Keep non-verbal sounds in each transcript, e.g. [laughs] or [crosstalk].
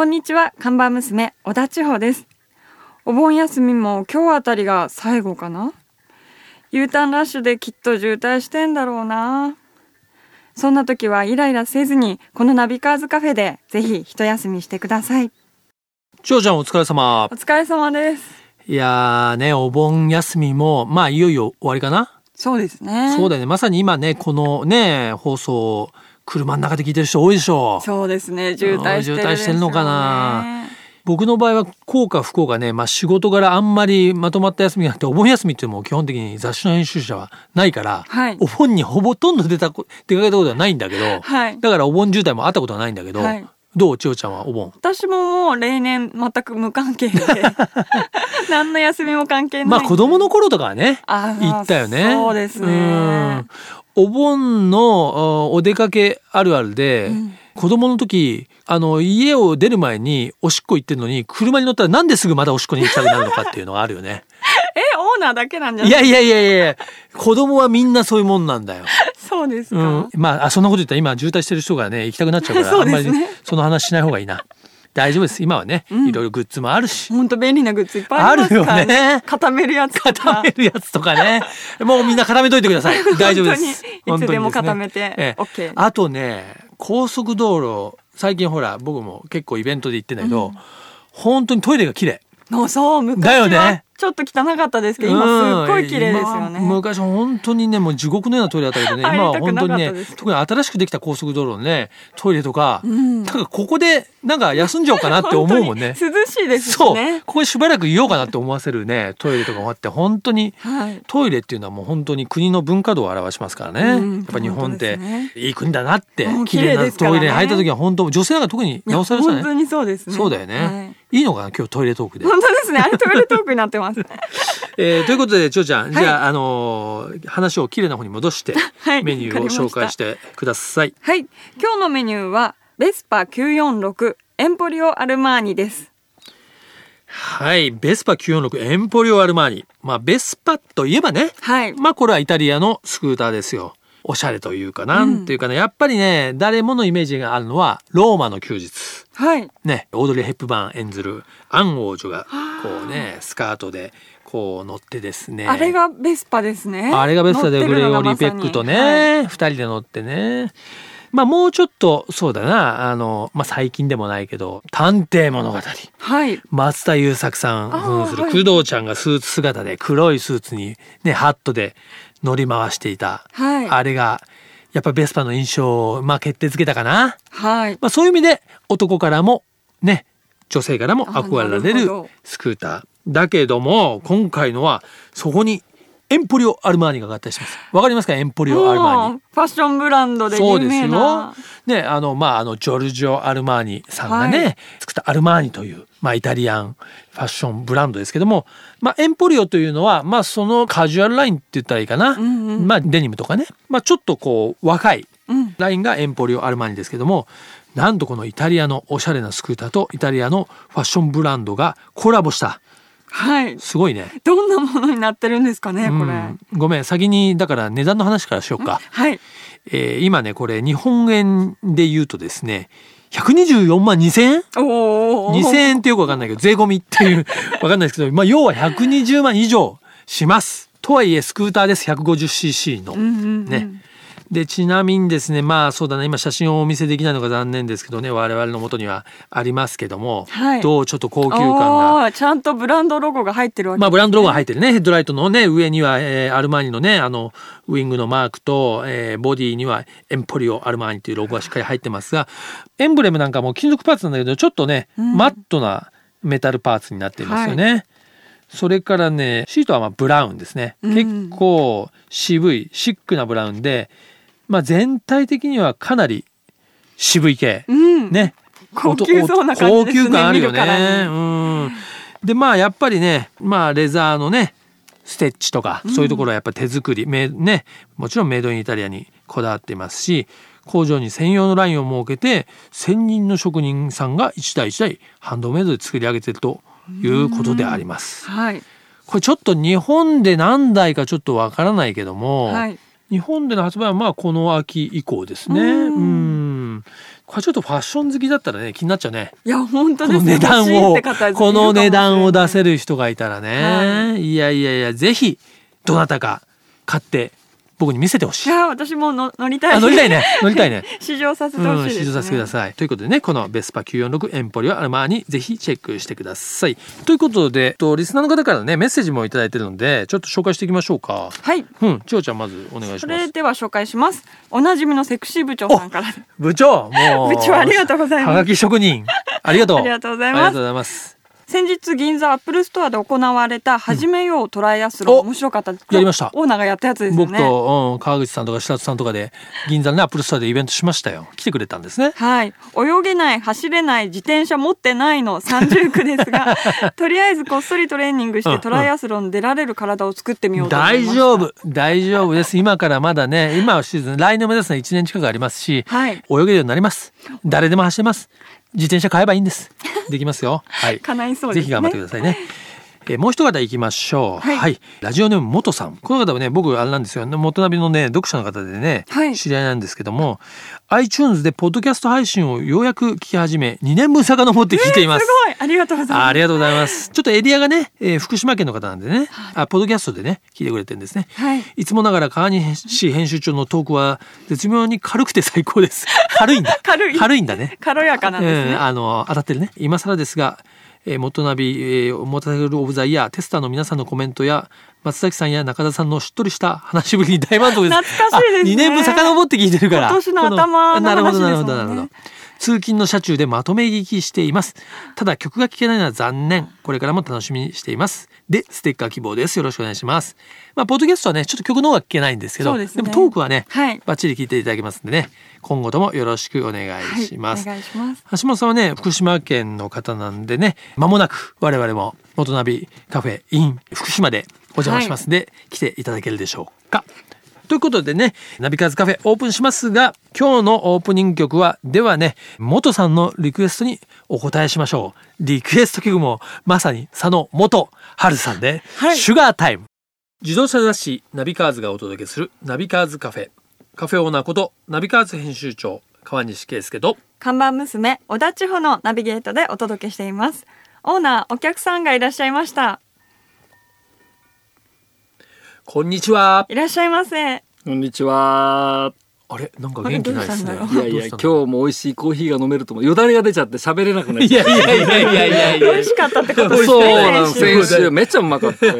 こんにちは看板娘小田千穂ですお盆休みも今日あたりが最後かな？U ターンラッシュできっと渋滞してんだろうなそんな時はイライラせずにこのナビカーズカフェでぜひ一休みしてくださいちょうちゃんお疲れ様お。疲れ様ですいやーね、お盆休みも、まあいよいよ終わりかな？そうですねそうだよね。まさに今ね、このね、放送、車の中で聞いてる人多いでしょう。そうですね。渋滞してる渋滞してるのかな。僕の場合は、こうか不幸かね、まあ仕事柄あんまりまとまった休みがなくて、お盆休みっていうのも基本的に雑誌の編集者はないから、はい。お盆にほとんど出たこ、[laughs] 出かけたことはないんだけど、はい。だからお盆渋滞もあったことはないんだけど、はい。どう千代ちゃんはお盆？私ももう例年全く無関係で。[laughs] 何の休みも関係ないまあ子供の頃とかはね、行ったよね。そうですね。うんお盆のおお出かけあるあるで、子供の時あの家を出る前におしっこ行ってるのに車に乗ったらなんですぐまたおしっこに行きたくなるのかっていうのがあるよね。[laughs] えオーナーだけなんじゃない？いやいやいやいや子供はみんなそういうもんなんだよ。[laughs] そうですか、うん、まああそんなこと言ったら今渋滞してる人がね行きたくなっちゃうから [laughs] そうあんまりその話しない方がいいな。大丈夫です。今はね、いろいろグッズもあるし。本当便利なグッズいっぱいあるよね。固めるやつとか。固めるやつとかね。もうみんな固めといてください。[laughs] 大丈夫です。いつでも固めてええ。OK あとね、高速道路、最近ほら、僕も結構イベントで行ってんだけど、本当にトイレが綺麗。のそう昔だよね。はちょっと汚かったですけど今すっごい綺麗ですよね、昔本当にね、もう地獄のようなトイレだったけどね、今は本当にね特に新しくできた高速道路のね、トイレとか、ん。なんかここで、なんか休んじゃおうかなって思うもんね。涼しいですしそう、ねここでしばらくいようかなって思わせるね、トイレとかもあって、本当に、はい。トイレっていうのはもう本当に国の文化度を表しますからね。うんやっぱ日本ってね。いい国だなって綺麗なトイレに入った時は本当、女性なんか特にいやなおさらそうだね。本当にそうですね。そうだよね、はい。い。いのかな今日トイレトークで。本当ですね。あれトイレトークになってますえーということで、ちょうちゃん、はいじゃあ、あのー話を綺麗な方に戻して、はいメニューを紹介してください。はい今日のメニューはベスパ946エンポリオアルマーニですはい。ベスパ946エンポリオアルマーニ。まあ、ベスパといえばね、はいまあこれはイタリアのスクーターですよ。おしゃれというかなん。ていうかね、やっぱりね誰ものイメージがあるのはローマの休日。はい。ねオードリー・ヘップバーン演ずるアン王女がこうねスカートでこう乗ってですね。あれがベスパですね。あれがベスパでグレゴリー・ペックとねは二、人で乗ってね。まあもうちょっとそうだなあの、まあ、最近でもないけど「探偵物語」はい。松田優作さん扮する工藤ちゃんがスーツ姿で黒いスーツにねハットで乗り回していた、はい。あれがやっぱベスパの印象をまあ決定づけたかな。はい。まあ、そういう意味で男からもね女性からもあ憧れられるスクーターだけども今回のはそこにエンポリオ・アルマーニが合体してますわかりますか？エンポリオ・アルマーニファッションブランドで有そうですよ名な。ね、あの、まあ、あの、ジョルジオ・アルマーニさんがね、はい作ったアルマーニという、まあ、イタリアンファッションブランドですけども、まあ、エンポリオというのは、まあ、そのカジュアルラインって言ったらいいかな。んうんまあ、デニムとかね。まあ、ちょっとこう、若いうんラインがエンポリオ・アルマーニですけども、なんとこのイタリアのおしゃれなスクーターとイタリアのファッションブランドがコラボした。はいすごいね。どんなものになってるんですかねこれ、うんごめん、先に、だから値段の話からしようか。はいえー今ねこれ日本円で言うとですね124万2000円？おお ?2000 円ってよくわかんないけど税込みっていう [laughs] わかんないですけど、まあ、要は120万以上します。とはいえスクーターです 150cc の。ね。でちなみにですねまあそうだな今写真をお見せできないのが残念ですけどね我々の元にはありますけども、はいどうちょっと高級感がちゃんとブランドロゴが入ってるわけまあ、ブランドロゴが入ってるね。ヘッドライトのね、上には、えーアルマーニのね、あの、ウィングのマークと、えーボディにはエンポリオアルマーニというロゴがしっかり入ってますが、エンブレムなんかも金属パーツなんだけど、ちょっとね、マットなメタルパーツになっていますよね。それからね、シートはまあブラウンですね。うん結構渋い、シックなブラウンで、まあ全体的にはかなり渋い系。うんね。高級そうな感じですね高級感あるよね。にうん。でまあやっぱりね、まあレザーのね、ステッチとかそういうところはやっぱ手作り、めね、もちろんメイドインイタリアにこだわっていますし、工場に専用のラインを設けて、専任の職人さんが一台一台ハンドメイドで作り上げてるということであります。はいこれちょっと日本で何台かちょっとわからないけども、はい日本での発売はまあこの秋以降ですね。ううん。ん。これちょっとファッション好きだったらね気になっちゃうね。いや本当ですこの値段をこの値段を出せるる人がいたらね、、はいやいやいやぜひどなたか買って僕に見せてほしいいや私もの乗りたいあ乗りたいね乗りたいね [laughs] 試乗させてうん、ほしいです、ね試乗させてください。ということでね、このベスパ946エンポリオアルマーにぜひチェックしてください。ということで、とリスナーの方からね、メッセージもいただいてるので、ちょっと紹介していきましょうか。はいうん、千代ちゃんまずお願いしそます。れでは紹介しますおなじみのセクシー部長さんから [laughs] 部長、もう。[laughs] 部長ありがとうございますはがき職人。ありがとう。ありがとうございます先日銀座アップルストアで行われた始めようトライアスロン、お。面白かった。ですやりました。オーナーがやったやつですよ僕ねと、うん、川口さんとか白津さんとかで銀座のねアップルストアでイベントしましたよ。来てくれたんですね。はい。泳げない走れない自転車持ってないの30区ですが [laughs] とりあえずこっそりトレーニングしうんてトライアスロン出られる体を作ってみようと思いました。大丈夫。大丈夫です。今からまだね今はシーズン来年目指すのは1年近くありますし、はい。泳げるようになります。誰でも走れます自転車買えばいいんですできますよはい叶いそうですねぜひ頑張ってくださいねえーもう一方行きましょう。は、はいいラジオネーム元さん。この方はね、僕あれなんですよ。元ナビのね、読者の方でね、はい知り合いなんですけども、iTunes でポッドキャスト配信をようやく聞き始め、2年分遡って聞いています。すごいありがとうございますあありがとうございます。ちょっとエリアがね、えー福島県の方なんでね、あ、ポッドキャストでね、聞いてくれてるんですね。はいいつもながら川西編集長のトークは絶妙に軽くて最高です。軽いんだ。[laughs] 軽い軽いんだね。軽やかなんですね、うんあの当たってるね今更ですが、えー、元ナビ、えー、モタルオブザイヤーテスターの皆さんのコメントや松崎さんや中田さんのしっとりした話しぶりに大満足です。懐かしいですね。2年分遡って聞いてるから。今年の頭の話ですもんね。ほどなるほど通勤の車中でまとめ聞きしています。ただ曲が聴けないのは残念。これからも楽しみにしています。でステッカー希望です。よろしくお願いします。まあポッドキャストはねちょっと曲の方が聴けないんですけどですね。もトークはね、はい。バッチリ聞いていただけますんでね今後ともよろしくお願いします、はい、お願いします。橋本さんはね福島県の方なんでね間もなく我々も元ナビカフェ in 福島でお邪魔しますんで、来ていただけるでしょうか。ということでねナビカーズカフェオープンしますが今日のオープニング曲はではね元さんのリクエストにお答えしましょう。リクエスト曲もまさに佐野元春さんで、はい。シュガータイム自動車雑誌ナビカーズがお届けするナビカーズカフェカフェオーナーことナビカーズ編集長川西圭介と。看板娘小田地方のナビゲートでお届けしています。オーナーお客さんがいらっしゃいました。こんにちは。いらっしゃいませ。こんにちは。あれ？なんか元気ないですねいやいや、今日も美味しいコーヒーが飲めると思う。よだれが出ちゃって喋れなくなっいちゃやいやいやいやいやいや美味しかったってことですねそうなの、先週めっちゃうまかったよ。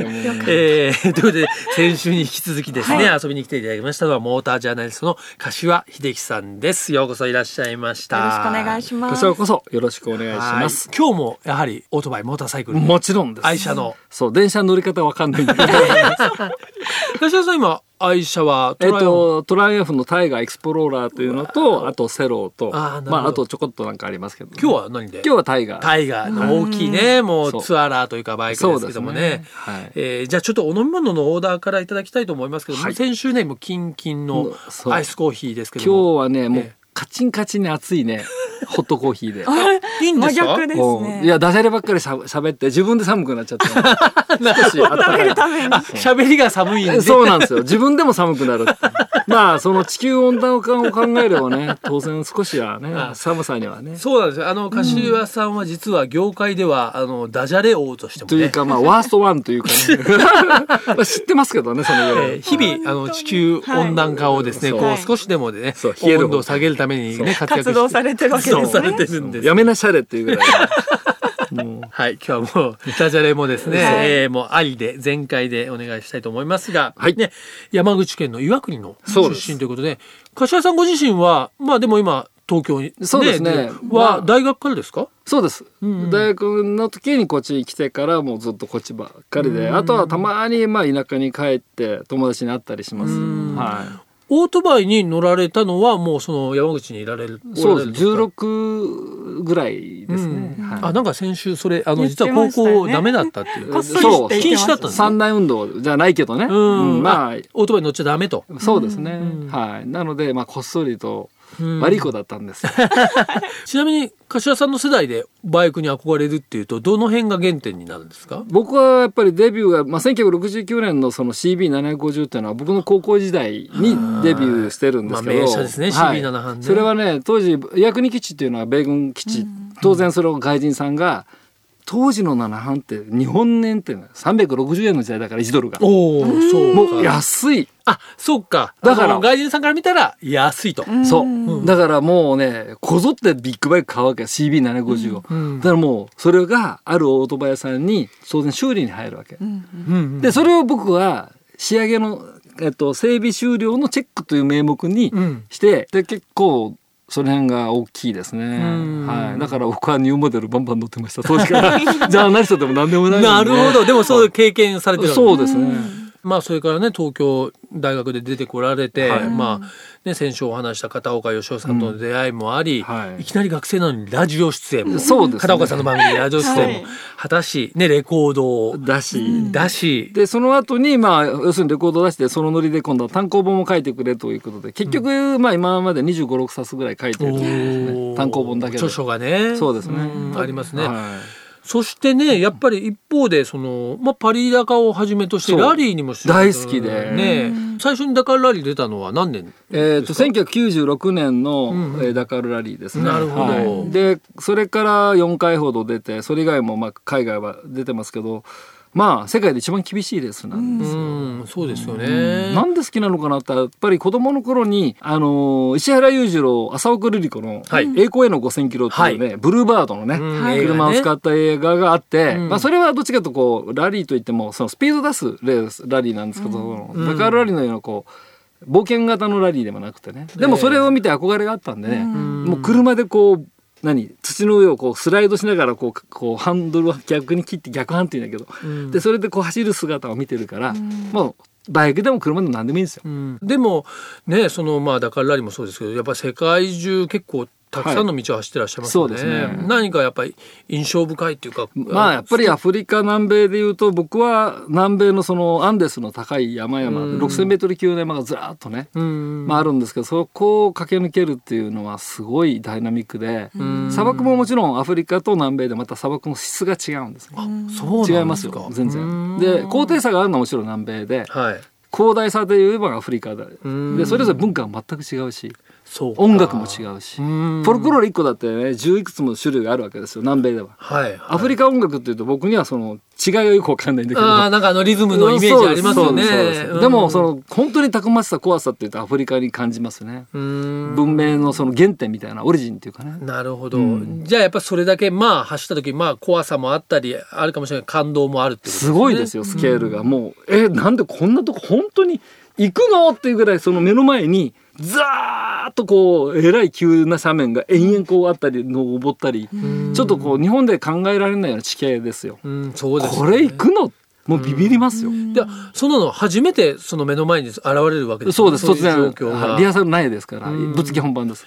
えー、ということで先週に引き続きですね、は遊びに来ていただきましたのはモータージャーナリストの柏秀樹さんですようこそいらっしゃいましたよろしくお願いしこますちらこそよろしくお願いしはいます。今日もやはりオートバイモーターサイクルもちろんです。愛車のそう、電車の乗り方わかんないんだけど。柏さん今愛車はえっトライアンと、トライアンフのタイガーエクスプローラーというのと、あとセローと、あまあ、あとちょこっとなんかありますけど、今日は何で？今日はタイガー。タイガー。の大きいね、もうツアラーというかバイクですけどもね。ね。はい。えーじゃあちょっとお飲み物のオーダーからいただきたいと思いますけども、はい。先週ねもうキンキンのアイスコーヒーですけども。今日はね、もうええカチンカチンに熱いね、[laughs] ホットコーヒーで。あれ？いいんですか真逆ですうんねいや、ダジャレばっかりしゃ喋って、自分で寒くなっちゃって。[laughs] 少しあった食かいべるためにあ喋りが寒いんでそうなんですよ。[laughs] 自分でも寒くなる。まあ、その地球温暖化を考えればね、当然少しはね、寒さにはね。そうなんですよ。あの柏さんは実は業界では、あのダジャレ王としてもね。というか、まあ、ワーストワンというかね。まあ知ってますけどね、その日々あの地球温暖化をですね、はいこう少しでもでねそう冷える温度を下げるためにね活躍動されてるわけですね。そうされてるんです。やめなしゃれっていうぐらい。[laughs] もう。はい今日はもうダジャレもですね、はいえーもうありで全開でお願いしたいと思いますが、はい。ね山口県の岩国の出身ということで柏さんご自身はまあでも今東京に、そうですね。まあ。は大学からですか？そうです、ん大学の時にこっちに来てからもうずっとこっちばっかりで、あとはたまにまあ田舎に帰って友達に会ったりします。ん。はオートバイに乗られたのはもうその山口にいられる。い。そうです。おられるんか？16ぐらいですね。うんはいあなんか先週それあの実は高校ダメだったっていう。こっそう禁止だったんです三大運動じゃないけどね。うん、うんまあオートバイ乗っちゃダメと。そうですね。うんはい。なのでまあこっそりと悪い子だったんです。よ。[laughs] ちなみに柏さんの世代でバイクに憧れるっていうとどの辺が原点になるんですか？僕はやっぱりデビューが、まあ、1969年のその CB750 っていうのは僕の高校時代にデビューしてるんですけど、まあ名車ですね。はい。CB7 ね。それはね当時岩国基地っていうのは米軍基地、当然それを外人さんが当時の7半って日本円って360円の時代だから1ドルが。おおそうもうか。安い。あそうか。だから外人さんから見たら安いと、そう、だからもうねこぞってビッグバイク買うわけ CB750 を、うん。だからもうそれがあるオートバイ屋さんに当然修理に入るわけ、うんうん。でそれを僕は仕上げの、えっと、整備終了のチェックという名目にうん。して、で結構その辺が大きいですね、ん。はい、だから僕はニューモデルバンバン乗ってました。当時から。ジャーナリストでも何でもないのなでるほど。でもそういう経験されてるそうですね、まあそれからね東京大学で出てこられて、はい。まあね先週お話した片岡義雄さんとの出会いもあり、はい。いきなり学生なのにラジオ出演も、そうですね。片岡さんの番組でラジオ出演もはい。果たし、ねレコードを。だし、出し、でその後にまあ要するにレコードを出してそのノリで今度は単行本も書いてくれということで結局、まあ今まで2 5 6冊ぐらい書いてると思うね。単行本だけで。著書がね。そうですね。んありますね、はいそしてねやっぱり一方でその、まあ、パリダカをはじめとしてラリーにも出大好きで。ね最初にダカールラリー出たのは何年えー、と1996年の、うえーダカールラリーですね。なるほど。はい。でそれから4回ほど出てそれ以外もまあ海外は出てますけどまあ世界で一番厳しいレースなんですよ。うんそうですよね、なんで好きなのかなってやっぱり子供の頃に、あのー石原裕次郎浅岡瑠璃子のはい「栄光への5000キロ」っていうね、ブルーバードのね、うん。はい。車を使った映画があって、うん。まあ、それはどっちかというとこうラリーといってもそのスピード出すレースラリーなんですけど、うん。ダカールラリーのようなこう冒険型のラリーでもなくてね。でもそれを見て憧れがあったんでね、ん。もう車でこう何土の上をこうスライドしながらこうこうハンドルを逆に切って逆ハンって言うんだけど、うん。でそれでこう走る姿を見てるから、もうバイクでも車でも何でもいいんですよ。うん。でもねそのまあダカールラリーもそうですけどやっぱり世界中結構たくさんの道を走ってらっしゃいますよね,、はい。そうですね。何かやっぱり印象深いっていうかまあやっぱりアフリカ南米でいうと僕は南米のそのアンデスの高い山々うん。6,000メートル級の山がずらっとね、うん。まあ、あるんですけどそこを駆け抜けるっていうのはすごいダイナミックでうん。砂漠ももちろんアフリカと南米でまた砂漠の質が違うんですね。そう違いますよ全うん。然。で高低差があるのはもちろん南米ではい。広大さで言えばアフリカでうん。でそれぞれ文化は全く違うし音楽も違うし。うん。フォルクロール1個だってね。十いくつも種類があるわけですよ。南米では。はい、はい、アフリカ音楽っていうと僕にはその違いがよくわかんないんだけど。ああなんかあのリズムのイメージありますよね。でもその本当にたくましさ怖さっていうとアフリカに感じますね。うん。文明のその原点みたいなオリジンっていうかね。なるほど、うん。じゃあやっぱそれだけまあ走った時まあ怖さもあったりあるかもしれない感動もあるってことですすね。ごいですよスケールが。もうえなんでこんなとこ本当に行くの？っていうぐらいその目の前にザーッとこうえらい急な斜面が延々こうあったり登ったりうん。ちょっとこう日本で考えられないような地形ですよ。うんそうですね。これ行くの？もうビビりますよ。でそんなの初めてその目の前に現れるわけですそうです突然リハーサルないですからうん。ぶつけ本番です。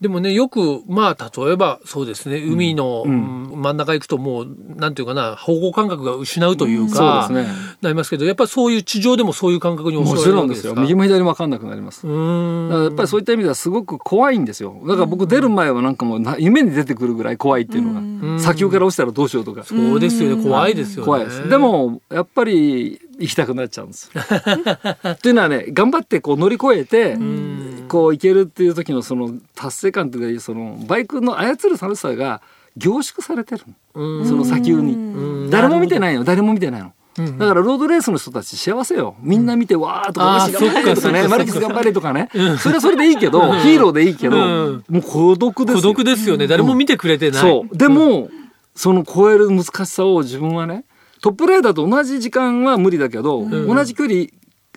でもねよくまあ例えばそうですね海の、真ん中行くともうなんていうかな方向感覚が失うというそうか、ですね。なりますけどやっぱりそういう地上でもそういう感覚に襲もわれるちろんですよ。わけですか右も左も分かんなくなります。やっぱりそういった意味ではすごく怖いんですよ。だから僕出る前はなんかもうな夢に出てくるぐらい怖いっていうのが、うん。砂丘から落ちたらどうしようとか、そうですよね。怖いですよね。怖いです。でもやっぱり行きたくなっちゃうんです。っていうのはね頑張ってこう乗り越えて、ん。こう行けるっていう時のその達成感というかそのバイクの操る楽しさが凝縮されてるその砂丘に。うん。誰も見てないの誰も見てないの。うん。だからロードレースの人たち幸せよ。みんな見て、わーとかあー私頑張れとかねマルキス頑張れとかね。それはそれでいいけど、ヒーローでいいけど、うん。もう孤独ですよ。孤独ですよね。誰も見てくれてない、そう。でも、その超える難しさを自分はねトップライダーと同じ時間は無理だけど、ん。同じ距離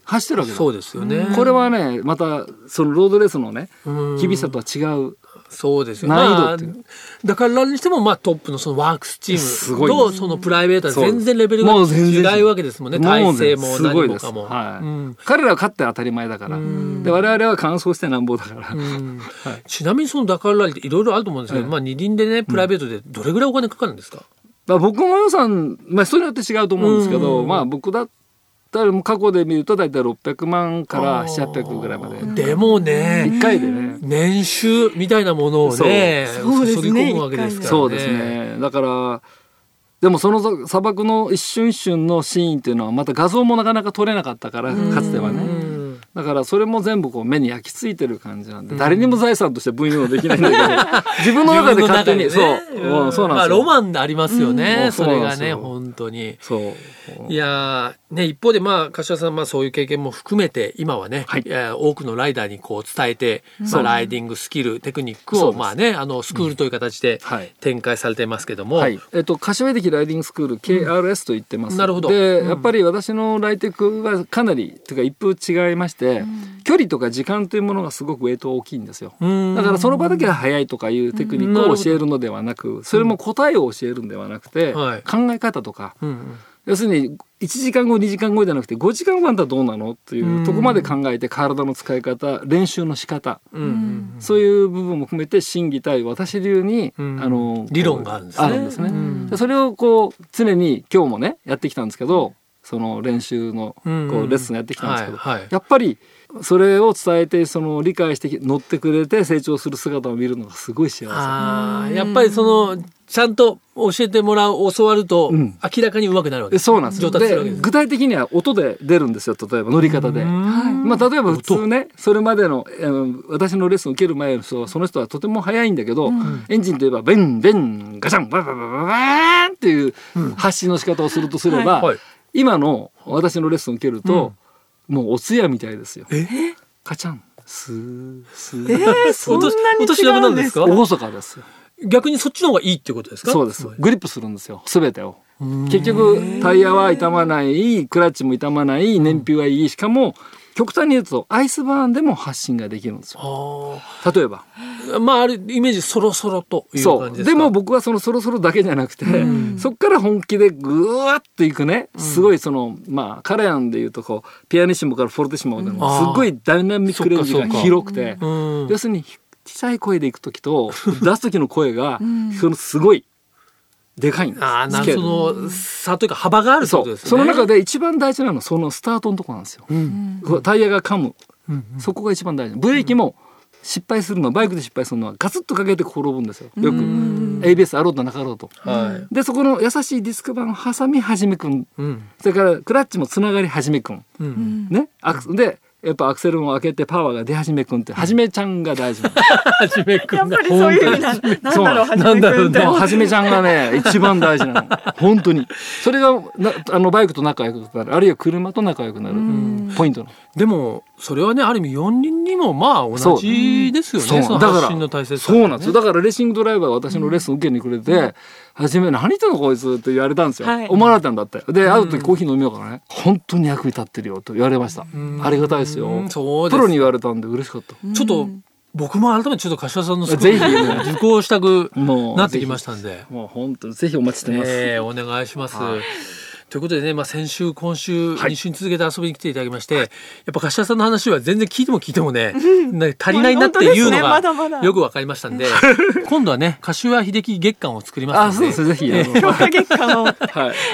走ってるわけだ。そうですよね。これはねまたそのロードレースのねうん。厳しさとは違う。そうですよ。難易度まあだからにしてもまあトップのそのワークスチすームとそのプライベートは全然レベルが違うわけですもんね。体ね勢も何もかも、はい。うん。彼らは勝って当たり前だから。ん。で我々は完走してなんぼだから、うん。[laughs] はい。ちなみにそのダカールラリーっていろいろあると思うんですけど、ええ。まあ二輪でねプライベートでどれぐらいお金かかるんですか、まあ、僕の予算、まあ、人によって違うと思うんですけど、うんまあ僕だっだからもう過去で見ると大体600万から700800ぐらいまで。でもね1回でね。年収みたいなものをねそう。そうですね。注ぎ込むわけですからね。そうですね。だからでもその砂漠の一瞬一瞬のシーンっていうのはまた画像もなかなか撮れなかったからかつてはうね。んだからそれも全部こう目に焼き付いてる感じなんで誰にも財産として分用できないんだけど [laughs] 自分の中で勝手に自分の中そう、うんそうなんまあですよ。ロマンありますよね、うんそれがね本当に。そう。いやーね一方でまあ柏さんまあそういう経験も含めて今はね、はい。多くのライダーにこう伝えて、まあ、ライディングスキルテクニックをまあねあのスクールという形ではい。展開されてますけども、はい、えっと柏崎ライディングスクール KRS と言ってます、なるほど。で、うん。やっぱり私のライテクはかなりというか一風違いまして、距離とか時間というものがすごくウェイト大きいんですよ。うん。だからその場だけが速いとかいうテクニックを教えるのではなくそれも答えを教えるんではなくて、はい。考え方とか。要するに1時間後2時間後じゃなくて5時間後あんたらどうなのっていうとこまで考えて体の使い方練習の仕方。うそういう部分も含めて心技体私流に、うん。あの理論があるんですね。あるんですね。うん。でそれをこう常に今日もねやってきたんですけどその練習のこうん。うレッスンやってきたんですけど、やっぱりそれを伝えてその理解して乗ってくれて成長する姿を見るのがすごい幸せ。やっぱりそのちゃんと教えてもらう教わるとうん。明らかに上手くなるわけでそうなんですよ。で具体的には音で出るんですよ例えば乗り方で。まあ、例えば普通ねそれまでの、えー私のレッスンを受ける前の人はその人はとても速いんだけど、エンジンといえばベンベンガチャンバババババーンっていう発信の仕方をするとすれば、はい今の私のレッスンを受けると、もうお通夜みたいですよ。カチャンスースー、えー、そんなに違うんですか？厳かですよ。逆にそっちの方がいいってことですか？そうです。グリップするんですよ。すべてを。結局タイヤは傷まない、クラッチも傷まない、燃費はいい。しかも極端に言うとアイスバーンでも発信ができるんですよ。あ例えば。ーまああるイメージそろそろという感じですか？でも僕はそのそろそろだけじゃなくて、そっから本気でぐわっといくね。すごいその、まあカレアンでいうとこうピアニッシモからフォルティシモまでのあーすっごいダイナミックレンジが広くて、うん。要するに小さい声でいく時と [laughs] 出す時の声が、そのすごいでかいんです。ああなその差というか幅があるそね。その中で一番大事なのはそのスタートのとこなんですよ。うん。タイヤが噛む、うん。そこが一番大事。ブレーキも失敗するのはバイクで失敗するのはガツッとかけて転ぶんですよ。よく。ABS あろうとなかろうと。はでそこの優しいディスク板を挟みはじめくん。いうん。それからクラッチもつながりはじめくん。うん。ね。アクでやっぱアクセルも開けてパワーが出はじめくんってはじめちゃんが大事なの。[laughs] はじめくんやっぱりそういう意味なんだろう、はじなんだろうめくんって。もう。はじめちゃんがね一番大事なの。本当に。それがなあのバイクと仲良くなる。あるいは車と仲良くなる。ポイントなの。でもそれはねある意味四輪にもまあ同じですよね。そうだからその発信の大切さそうなんですよ。だからレーシングドライバーが私のレッスン受けにくれて「初め何言ってんのこいつ」って言われたんですよ、はい。思われたんだって。で会う時コーヒー飲みようからね。本当に役に立ってるよと言われました。ありがたいですよ。うんそうプロに言われたんで嬉しかった。ちょっと僕も改めてちょっと柏さんのスクぜひールね。受講したくなってきましたんで。もう本当にぜひお待ちしてます、ええお願いします。はいということでね、まあ、先週今週はい。2週に続けて遊びに来ていただきまして、やっぱ柏さんの話は全然聞いても聞いてもね、ね足りないなっていうのがよくわかりましたんで [laughs] 今度はね柏秀樹月間を作りまあすので。そうですぜひ強化月間を。[laughs] は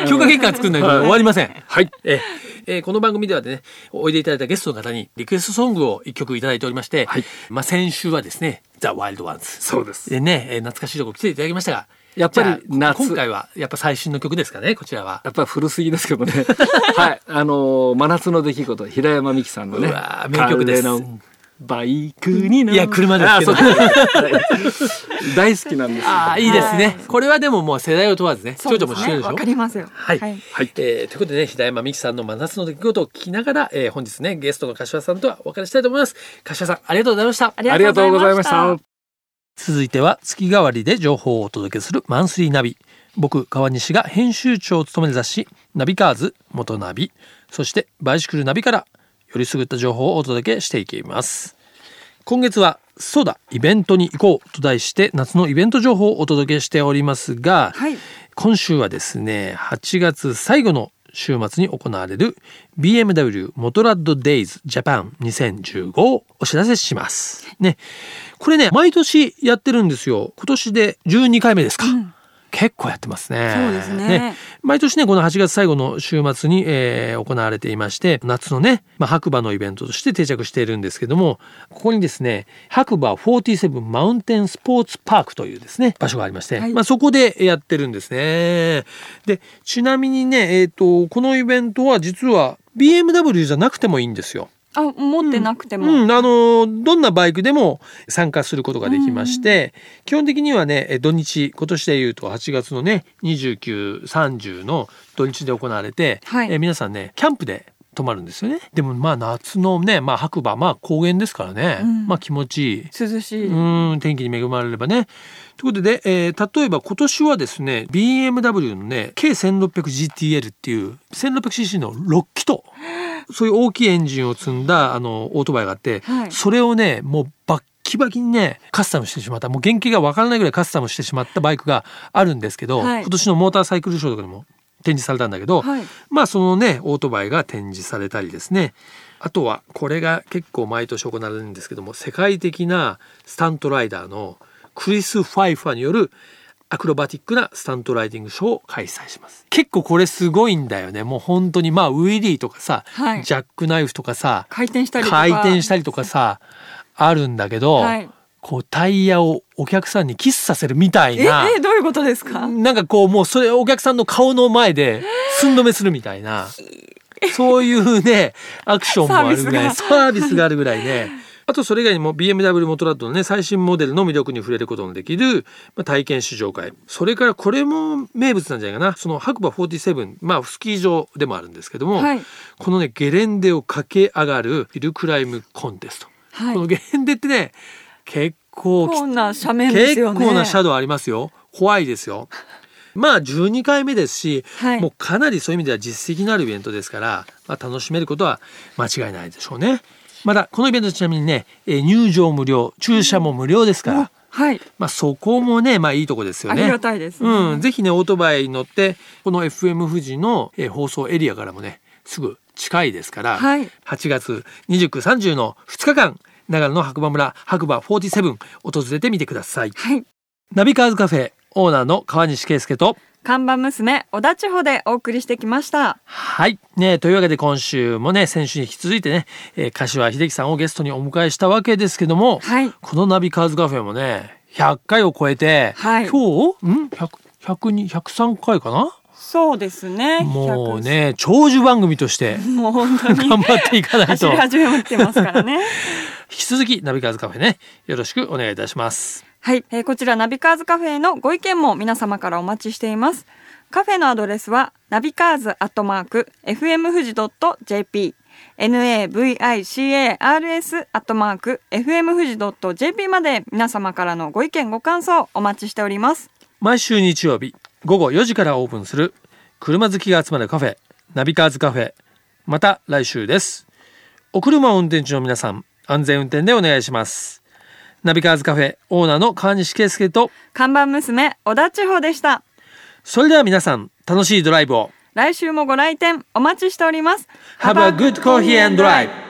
い。強化月間作るのにはい。終わりません。はい。ええ。ーこの番組ではね、おいでいただいたゲストの方にリクエストソングを一曲いただいておりまして、はい。まあ先週はですね、ザ・ワイルド・ワンズ。そうです。でね、えー懐かしいとこ来ていただきましたが、やっぱり夏。今回はやっぱ最新の曲ですかね、こちらは。やっぱり古すぎですけどね。[laughs] はい。あの真夏の出来事平山美樹さんのねうわー名曲です。バイクに乗る。いや車ですけど。大好きなんですよ。ああ、いいですね。これはでももう世代を問わずね、ちょいちょいも知ってるでしょ？わかりますよ。はい、はい。えーということでね、平山美樹さんの真夏の出来事を聞きながら、えー本日ね、ゲストの柏さんとはお別れしたいと思います。柏さん、ありがとうございました。ありがとうございました続いては月替わりで情報をお届けするマンスリーナビ。僕川西が編集長を務める雑誌ナビカーズ元ナビ。そしてバイシクルナビからよりすぐった情報をお届けしていきます。今月はそうだイベントに行こうと題して夏のイベント情報をお届けしておりますが、はい。今週はですね8月最後の週末に行われる BMW モトラッドデイズジャパン2015をお知らせします。ね、これね毎年やってるんですよ。今年で12回目ですか。結構やってますね。そうですね毎年ねこの8月最後の週末に、えー行われていまして夏のね、まあ、白馬のイベントとして定着しているんですけどもここにですね白馬47マウンテンスポーツパークというですね場所がありまして、はいまあ、そこでやってるんですね。でちなみにね、えー、とこのイベントは実は BMW じゃなくてもいいんですよ。あ持ってなくても、うん、あのどんなバイクでも参加することができまして、基本的にはねえ土日今年でいうと8月のね2930の土日で行われて、はい。え皆さんねキャンプで泊まるんですよね。でもまあ夏のね、まあ、白馬まあ高原ですからね、うん。まあ気持ちいい。涼しい、うん天気に恵まれればね。ということで、えー例えば今年はですね BMW のね K1600GTL っていう 1600cc の6気筒そういう大きいエンジンを積んだあのオートバイがあって、はい。それをねもうバッキバキにねカスタムしてしまった。もう原型がわからないぐらいカスタムしてしまったバイクがあるんですけど、はい。今年のモーターサイクルショーとかでも展示されたんだけど、はい。まあそのねオートバイが展示されたりですね。あとはこれが結構毎年行われるんですけども世界的なスタントライダーのクリス・ファイファーによるアクロバティックなスタントライディングショーを開催します。結構これすごいんだよね。もう本当にまあウィリーとかさ、はい。ジャックナイフとかさ回転したりとか。回転したりとかさあるんだけど、はいこうタイヤをお客さんにキスさせるみたいえな。えどういうことですか？なんかこうもうそれお客さんの顔の前で寸止めするみたいな。そういうねアクションもあるぐらいササービスがあるぐらいね。あとそれ以外にも BMW モトラッドのね最新モデルの魅力に触れることのできる、まあ、体験試乗会。それからこれも名物なんじゃないかな。その白馬47まあスキー場でもあるんですけども、はい。このねゲレンデを駆け上がるヒルクライムコンテスト、はい。このゲレンデってね結構な斜面です結よね。構なシャドウありますよ。怖いですよ。[laughs] まあ12回目ですし、はい。もうかなりそういう意味では実績のあるイベントですから、まあ、楽しめることは間違いないでしょうね。またこのイベントちなみにねえー入場無料駐車も無料ですから、はい。まあ、そこもねまあいいとこですよね。ありがたいですね。うん、ぜひねオートバイに乗ってこの FM 富士の、えー放送エリアからもねすぐ近いですから、はい。8月2930の2日間長野の白馬村白馬47訪れてみてください。はい。ナビカーズカフェオーナーの川西圭介と看板娘小田地方でお送りしてきました。はい。ね、というわけで今週もね、先週に引き続いてね、えー柏秀樹さんをゲストにお迎えしたわけですけども、はい。このナビカーズカフェもね、100回を超えて、はい。今日、ん ?100、102 103回かな？そうですね。もうね、長寿番組として100もう本当に頑張っていかないと。走り始めてますからね [laughs] 引き続きナビカーズカフェね、よろしくお願いいたします。はい、えーこちらナビカーズカフェへのご意見も皆様からお待ちしています。カフェのアドレスはナビカーズアットマーク FM 富士 .jp navicars アットマーク FM 富士 .jp まで皆様からのご意見ご感想お待ちしております。毎週日曜日午後4時からオープンする車好きが集まるカフェナビカーズカフェ。また来週です。お車を運転中の皆さん安全運転でお願いします。ナビカーズカフェオーナーの川西圭介と看板娘小田千穂でした。それでは皆さん楽しいドライブを。来週もご来店お待ちしております。Have a good coffee and drive